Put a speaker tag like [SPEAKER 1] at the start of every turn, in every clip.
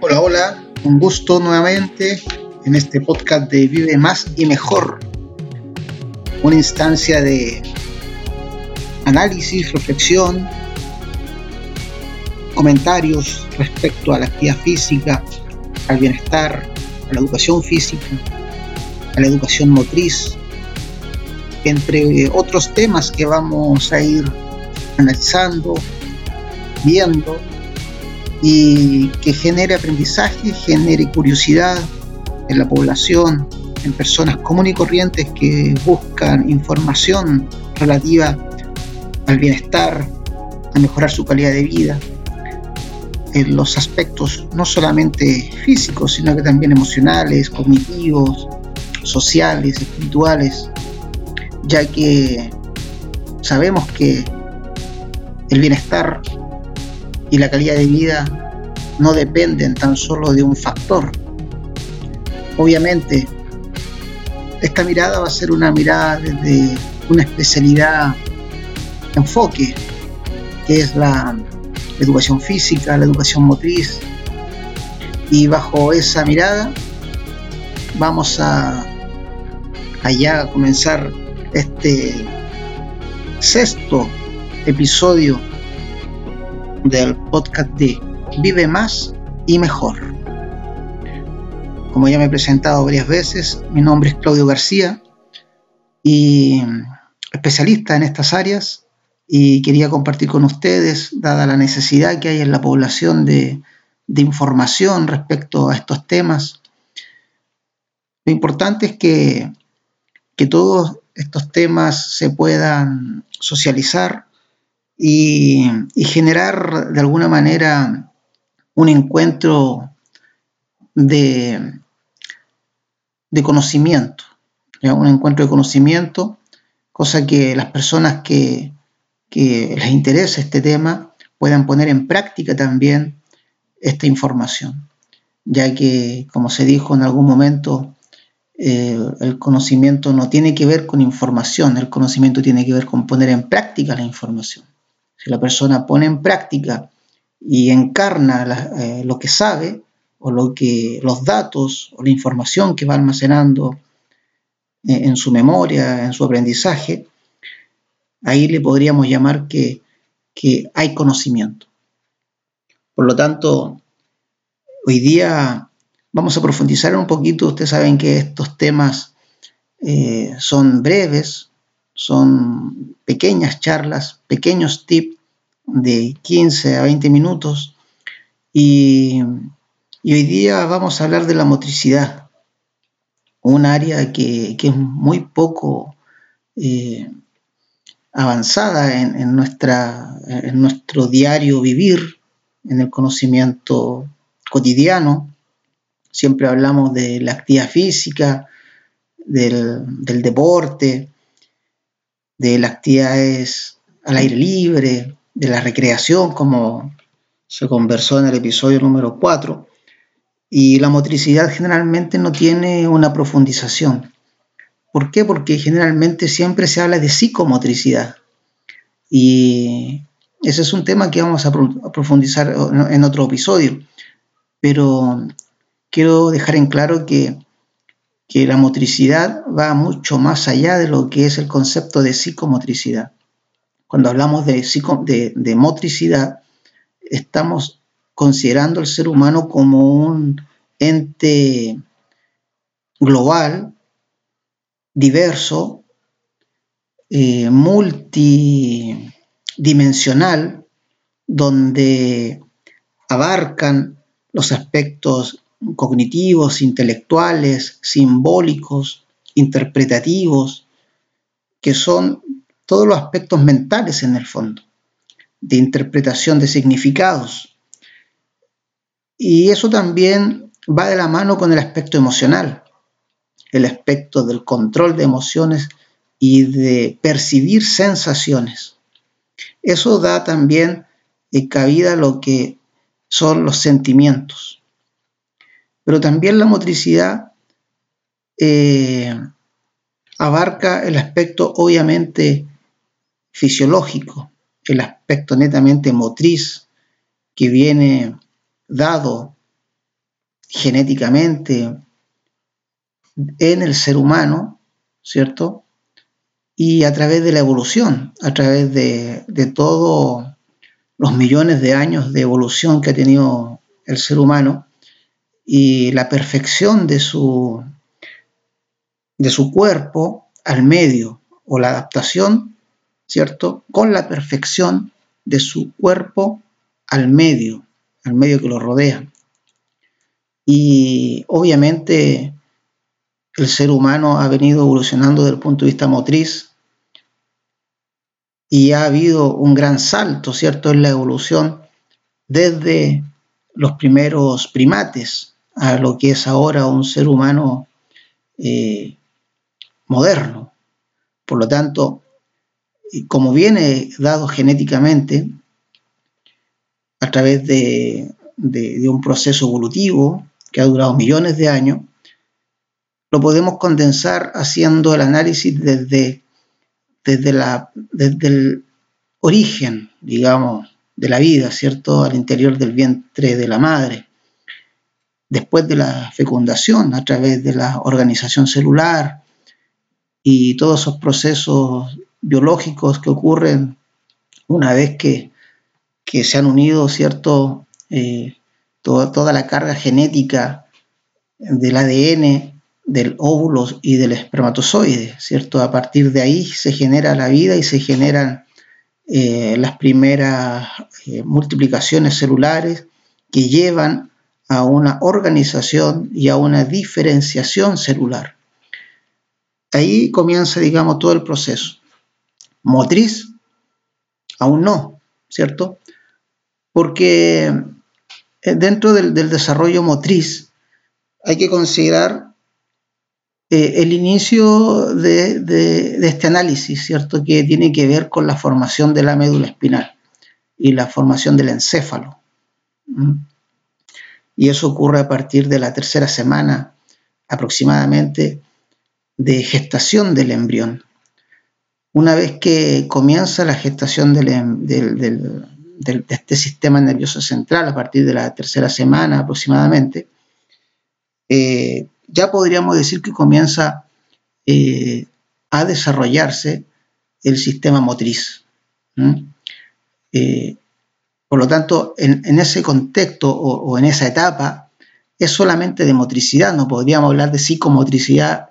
[SPEAKER 1] Hola, hola, un gusto nuevamente en este podcast de Vive Más y Mejor, una instancia de análisis, reflexión, comentarios respecto a la actividad física, al bienestar, a la educación física, a la educación motriz, entre otros temas que vamos a ir analizando, viendo y que genere aprendizaje, genere curiosidad en la población, en personas comunes y corrientes que buscan información relativa al bienestar, a mejorar su calidad de vida, en los aspectos no solamente físicos, sino que también emocionales, cognitivos, sociales, espirituales, ya que sabemos que el bienestar y la calidad de vida no dependen tan solo de un factor. Obviamente, esta mirada va a ser una mirada desde una especialidad enfoque, que es la educación física, la educación motriz, y bajo esa mirada vamos a allá a comenzar este sexto episodio del podcast de Vive más y mejor. Como ya me he presentado varias veces, mi nombre es Claudio García y especialista en estas áreas y quería compartir con ustedes, dada la necesidad que hay en la población de, de información respecto a estos temas. Lo importante es que, que todos estos temas se puedan socializar y, generar de alguna manera un encuentro de, de conocimiento, un encuentro de conocimiento, cosa que las personas que, que les interese este tema puedan poner en práctica también esta información, ya que, como se dijo en algún momento, eh, el conocimiento no tiene que ver con información, el conocimiento tiene que ver con poner en práctica la información. Si la persona pone en práctica y encarna eh, lo que sabe o lo que, los datos o la información que va almacenando eh, en su memoria, en su aprendizaje, ahí le podríamos llamar que, hay conocimiento. Por lo tanto, hoy día vamos a profundizar un poquito. Ustedes saben que estos temas eh, son breves, son pequeñas charlas, pequeños tips de 15 a 20 minutos. Y, hoy día vamos a hablar de la motricidad, un área que, es muy poco eh, avanzada en, nuestro diario vivir, en el conocimiento cotidiano. Siempre hablamos de la actividad física, del, deporte, de las actividades al aire libre, de la recreación, como se conversó en el episodio número 4. Y la motricidad generalmente no tiene una profundización. ¿Por qué? Porque generalmente siempre se habla de psicomotricidad. Y ese es un tema que vamos a, profundizar en otro episodio. Pero quiero dejar en claro que, la motricidad va mucho más allá de lo que es el concepto de psicomotricidad. Cuando hablamos de, de motricidad, estamos considerando al ser humano como un ente global diverso, eh, multidimensional, donde abarcan los aspectos cognitivos, intelectuales, simbólicos, interpretativos, que son todos los aspectos mentales en el fondo, de interpretación de significados. Y eso también va de la mano con el aspecto emocional, el aspecto del control de emociones y de percibir sensaciones. Eso da también eh, cabida a lo que son los sentimientos. Pero también la motricidad eh, abarca el aspecto obviamente fisiológico, el aspecto netamente motriz que viene dado genéticamente en el ser humano, ¿cierto? Y a través de la evolución, a través de, de todos los millones de años de evolución que ha tenido el ser humano y la perfección de su, de su cuerpo al medio o la adaptación, ¿cierto? Con la perfección de su cuerpo al medio, al medio que lo rodea. Y obviamente el ser humano ha venido evolucionando desde el punto de vista motriz y ha habido un gran salto, ¿cierto?, en la evolución desde los primeros primates a lo que es ahora un ser humano eh, moderno. Por lo tanto, como viene dado genéticamente a través de, de un proceso evolutivo que ha durado millones de años, lo podemos condensar haciendo el análisis desde, desde, la, desde el origen, digamos, de la vida, ¿cierto?, al interior del vientre de la madre. Después de la fecundación, a través de la organización celular y todos esos procesos biológicos que ocurren una vez que, que se han unido, ¿cierto?, eh, toda, toda la carga genética del ADN del óvulo y del espermatozoide, ¿cierto? A partir de ahí se genera la vida y se generan eh, las primeras eh, multiplicaciones celulares que llevan a una organización y a una diferenciación celular. Ahí comienza, digamos, todo el proceso. Motriz, aún no, ¿cierto? Porque eh, dentro del, desarrollo motriz hay que considerar eh, el inicio de, este análisis, ¿cierto? Que tiene que ver con la formación de la médula espinal y la formación del encéfalo. Y eso ocurre a partir de la tercera semana aproximadamente de gestación del embrión. Una vez que comienza la gestación del, em, de este sistema nervioso central a partir de la tercera semana aproximadamente, eh, ya podríamos decir que comienza eh, a desarrollarse el sistema motriz. Por lo tanto, en, ese contexto o, en esa etapa es solamente de motricidad, no podríamos hablar de psicomotricidad,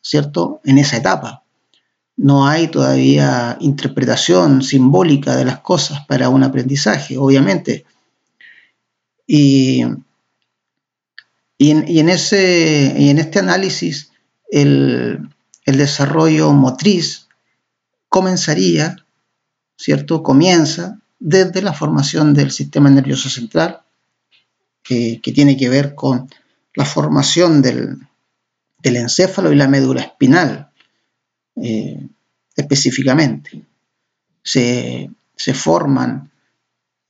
[SPEAKER 1] ¿cierto? En esa etapa. No hay todavía interpretación simbólica de las cosas para un aprendizaje, obviamente. Y en, ese, en este análisis, el, desarrollo motriz comenzaría, ¿cierto? Comienza desde la formación del sistema nervioso central, que, tiene que ver con la formación del, encéfalo y la médula espinal, eh, específicamente. Se, se forman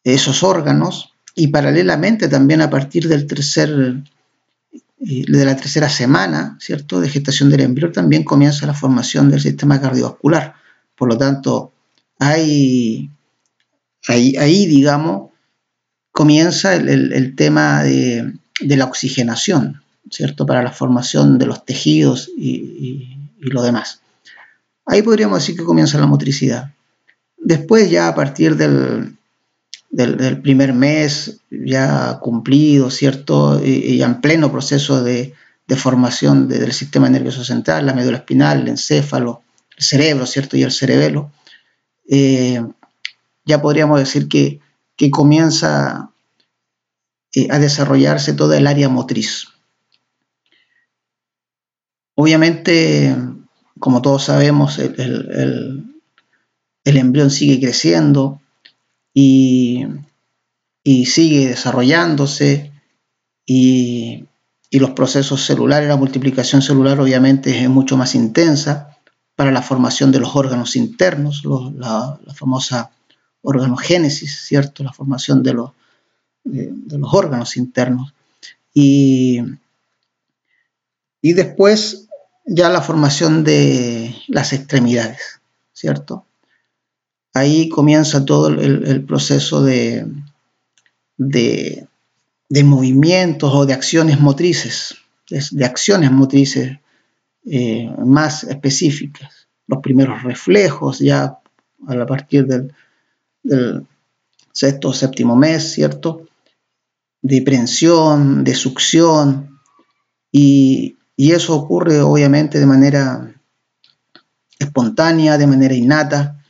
[SPEAKER 1] esos órganos y paralelamente también a partir del tercer de la tercera semana, ¿cierto?, de gestación del embrión también comienza la formación del sistema cardiovascular. Por lo tanto, hay, ahí, digamos, comienza el, tema de, la oxigenación, ¿cierto?, para la formación de los tejidos y, y lo demás. Ahí podríamos decir que comienza la motricidad. Después ya a partir del, primer mes ya cumplido, ¿cierto? Y, en pleno proceso de, formación del sistema nervioso central, la médula espinal, el encéfalo, el cerebro, ¿cierto? Y el cerebelo, eh, ya podríamos decir que, comienza eh, a desarrollarse toda el área motriz. Obviamente, como todos sabemos, el embrión sigue creciendo, y, sigue desarrollándose y, los procesos celulares, la multiplicación celular obviamente es mucho más intensa para la formación de los órganos internos, la, famosa organogénesis, ¿cierto? La formación de los, de, los órganos internos. Y, y después ya la formación de las extremidades, ¿cierto? Ahí comienza todo el, proceso de, de, movimientos o de acciones motrices, de, acciones motrices eh, más específicas. Los primeros reflejos ya a partir del, del sexto o séptimo mes, ¿cierto? De prensión, de succión, y, y eso ocurre obviamente de manera espontánea, de manera innata,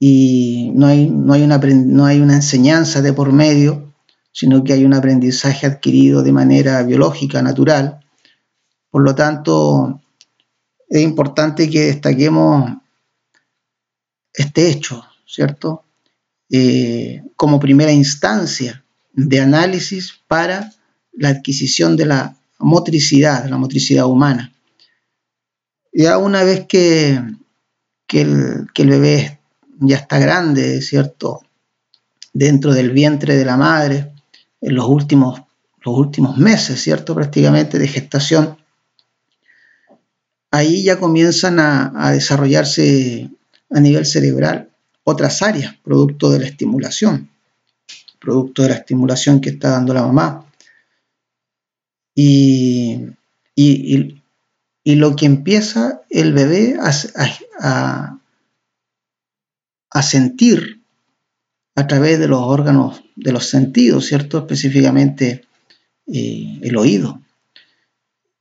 [SPEAKER 1] y no hay, no hay, una, no hay una enseñanza de por medio, sino que hay un aprendizaje adquirido de manera biológica, natural. Por lo tanto, es importante que destaquemos este hecho, ¿cierto? Eh, como primera instancia de análisis para la adquisición de la motricidad, la motricidad humana. Ya una vez que, el, bebé ya está grande, ¿cierto? Dentro del vientre de la madre, en los últimos, los últimos meses, ¿cierto? Prácticamente de gestación, ahí ya comienzan a desarrollarse a nivel cerebral otras áreas, producto de la estimulación, producto de la estimulación que está dando la mamá. Y, lo que empieza el bebé a, a, sentir a través de los órganos de los sentidos, ¿cierto? Específicamente eh, el oído.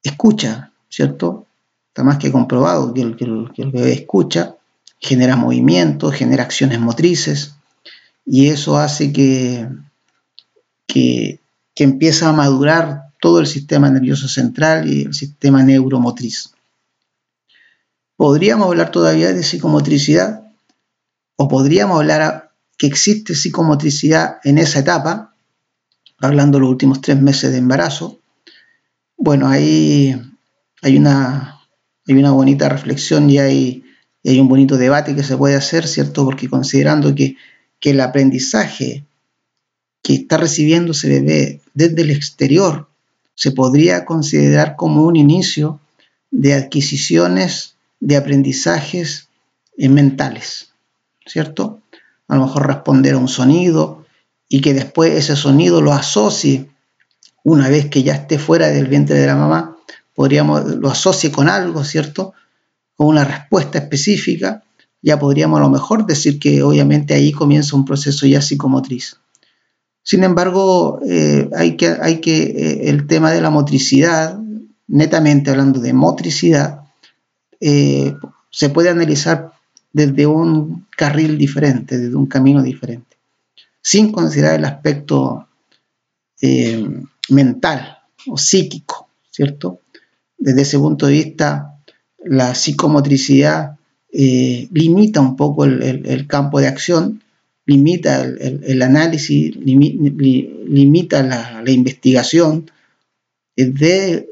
[SPEAKER 1] Escucha, ¿cierto? Está más que comprobado que el, que el bebé escucha, genera movimientos, genera acciones motrices, y eso hace que, que, que empieza a madurar todo el sistema nervioso central y el sistema neuromotriz. Podríamos hablar todavía de psicomotricidad o podríamos hablar que existe psicomotricidad en esa etapa, hablando de los últimos tres meses de embarazo. Bueno, ahí hay una, hay una bonita reflexión y hay, hay un bonito debate que se puede hacer, ¿cierto? Porque considerando que, que el aprendizaje que está recibiendo ese bebé desde el exterior se podría considerar como un inicio de adquisiciones de aprendizajes eh, mentales, ¿cierto? A lo mejor responder a un sonido y que después ese sonido lo asocie, una vez que ya esté fuera del vientre de la mamá, podríamos, lo asocie con algo, ¿cierto? Con una respuesta específica, ya podríamos a lo mejor decir que obviamente ahí comienza un proceso ya psicomotriz. Sin embargo, eh, hay que, eh, el tema de la motricidad, netamente hablando de motricidad, eh, se puede analizar desde un carril diferente, desde un camino diferente, sin considerar el aspecto mental o psíquico, ¿cierto? Desde ese punto de vista, la psicomotricidad limita un poco el campo de acción limita el, análisis, limita la, investigación de,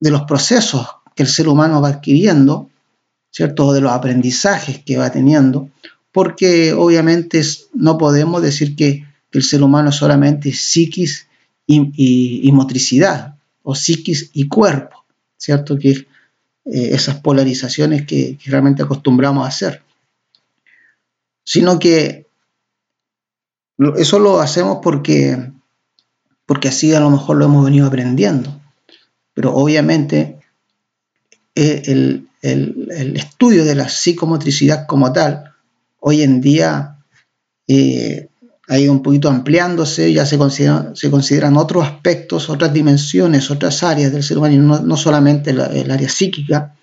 [SPEAKER 1] de los procesos que el ser humano va adquiriendo, ¿cierto? de los aprendizajes que va teniendo, porque obviamente no podemos decir que, el ser humano es solamente psiquis y, motricidad, o psiquis y cuerpo, ¿cierto? Que eh, esas polarizaciones que realmente acostumbramos a hacer sino que eso lo hacemos porque, porque así a lo mejor lo hemos venido aprendiendo. Pero obviamente eh, el, estudio de la psicomotricidad como tal, hoy en día eh, ha ido un poquito ampliándose, ya se, consideran otros aspectos, otras dimensiones, otras áreas del ser humano, no, solamente el área psíquica,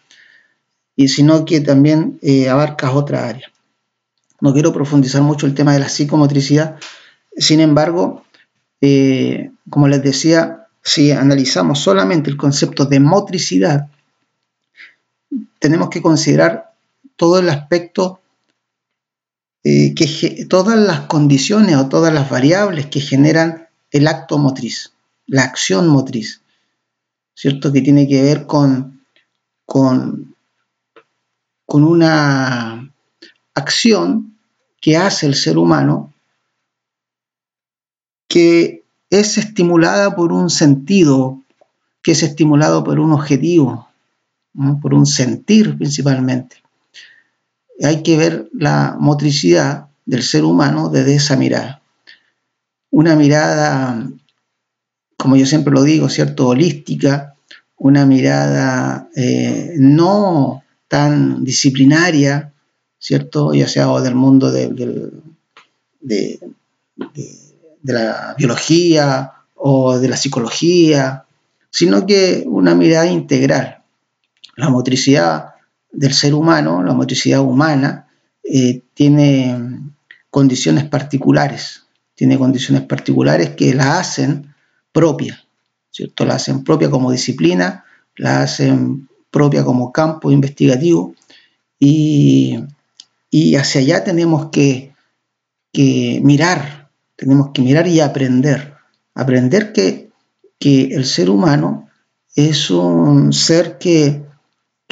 [SPEAKER 1] y sino que también eh, abarca otra área. No quiero profundizar mucho el tema de la psicomotricidad. Sin embargo, eh, como les decía, si analizamos solamente el concepto de motricidad, tenemos que considerar todo el aspecto, eh, que, todas las condiciones o todas las variables que generan el acto motriz, la acción motriz, ¿cierto? Que tiene que ver con, con, con una acción que hace el ser humano que es estimulada por un sentido, que es estimulado por un objetivo, por un sentir principalmente. Hay que ver la motricidad del ser humano desde esa mirada. Una mirada, como yo siempre lo digo, ¿cierto? Holística, una mirada eh, no tan disciplinaria, ¿cierto? Ya sea del mundo de, de, la biología o de la psicología, sino que una mirada integral. La motricidad del ser humano, la motricidad humana, eh, tiene condiciones particulares, tiene condiciones particulares que la hacen propia, ¿cierto? La hacen propia como disciplina, la hacen propia como campo investigativo y, hacia allá tenemos que, que, mirar, tenemos que mirar y aprender, aprender que, que el ser humano es un ser que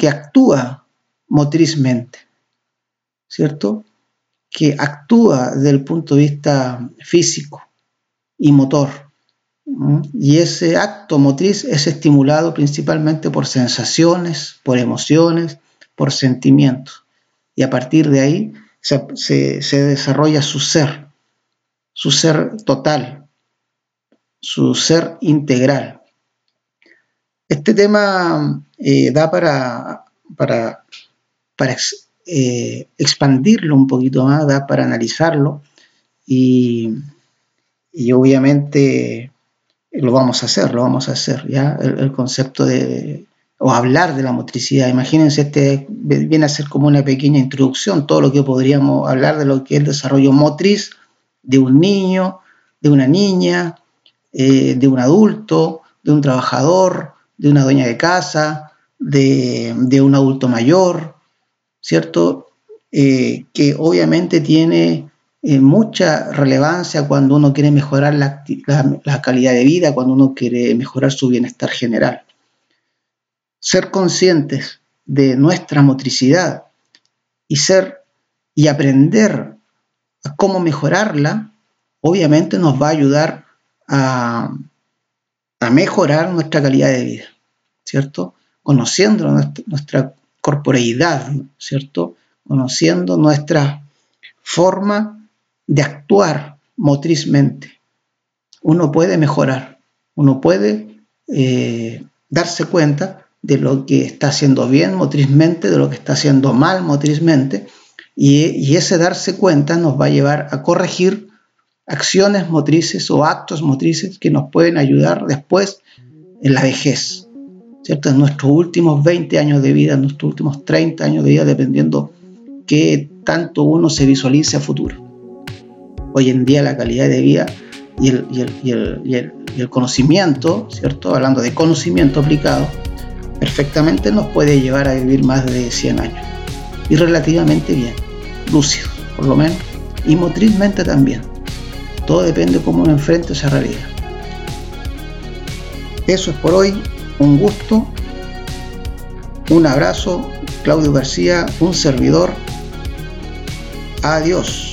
[SPEAKER 1] que actúa motrizmente, ¿cierto? Que actúa desde el punto de vista físico y motor. Y ese acto motriz es estimulado principalmente por sensaciones, por emociones, por sentimientos. Y a partir de ahí se, se desarrolla su ser, su ser total, su ser integral. Este tema eh, da para, para, para eh, expandirlo un poquito más, para analizarlo y, obviamente lo vamos a hacer, lo vamos a hacer, ¿ya? El, concepto de, o hablar de la motricidad. Imagínense, este viene a ser como una pequeña introducción, todo lo que podríamos hablar de lo que es el desarrollo motriz de un niño, de una niña, eh, de un adulto, de un trabajador, de una dueña de casa, de, un adulto mayor, ¿cierto? Eh, que obviamente tiene eh, mucha relevancia cuando uno quiere mejorar la, calidad de vida, cuando uno quiere mejorar su bienestar general. Ser conscientes de nuestra motricidad y ser y aprender a cómo mejorarla, obviamente nos va a ayudar a, a mejorar nuestra calidad de vida, ¿cierto? Conociendo nuestra, corporeidad, ¿cierto? Conociendo nuestra forma de actuar motrizmente. Uno puede mejorar, uno puede eh, darse cuenta de lo que está haciendo bien motrizmente, de lo que está haciendo mal motrizmente, y, y ese darse cuenta nos va a llevar a corregir acciones motrices o actos motrices que nos pueden ayudar después en la vejez, ¿cierto? En nuestros últimos 20 años de vida, en nuestros últimos 30 años de vida, dependiendo qué tanto uno se visualice a futuro. Hoy en día la calidad de vida y el, y el conocimiento, ¿cierto? Hablando de conocimiento aplicado, perfectamente nos puede llevar a vivir más de 100 años. Y relativamente bien, lúcido, por lo menos, y motrizmente también. Todo depende de cómo uno enfrente esa realidad. Eso es por hoy. Un gusto. Un abrazo. Claudio García, un servidor. Adiós.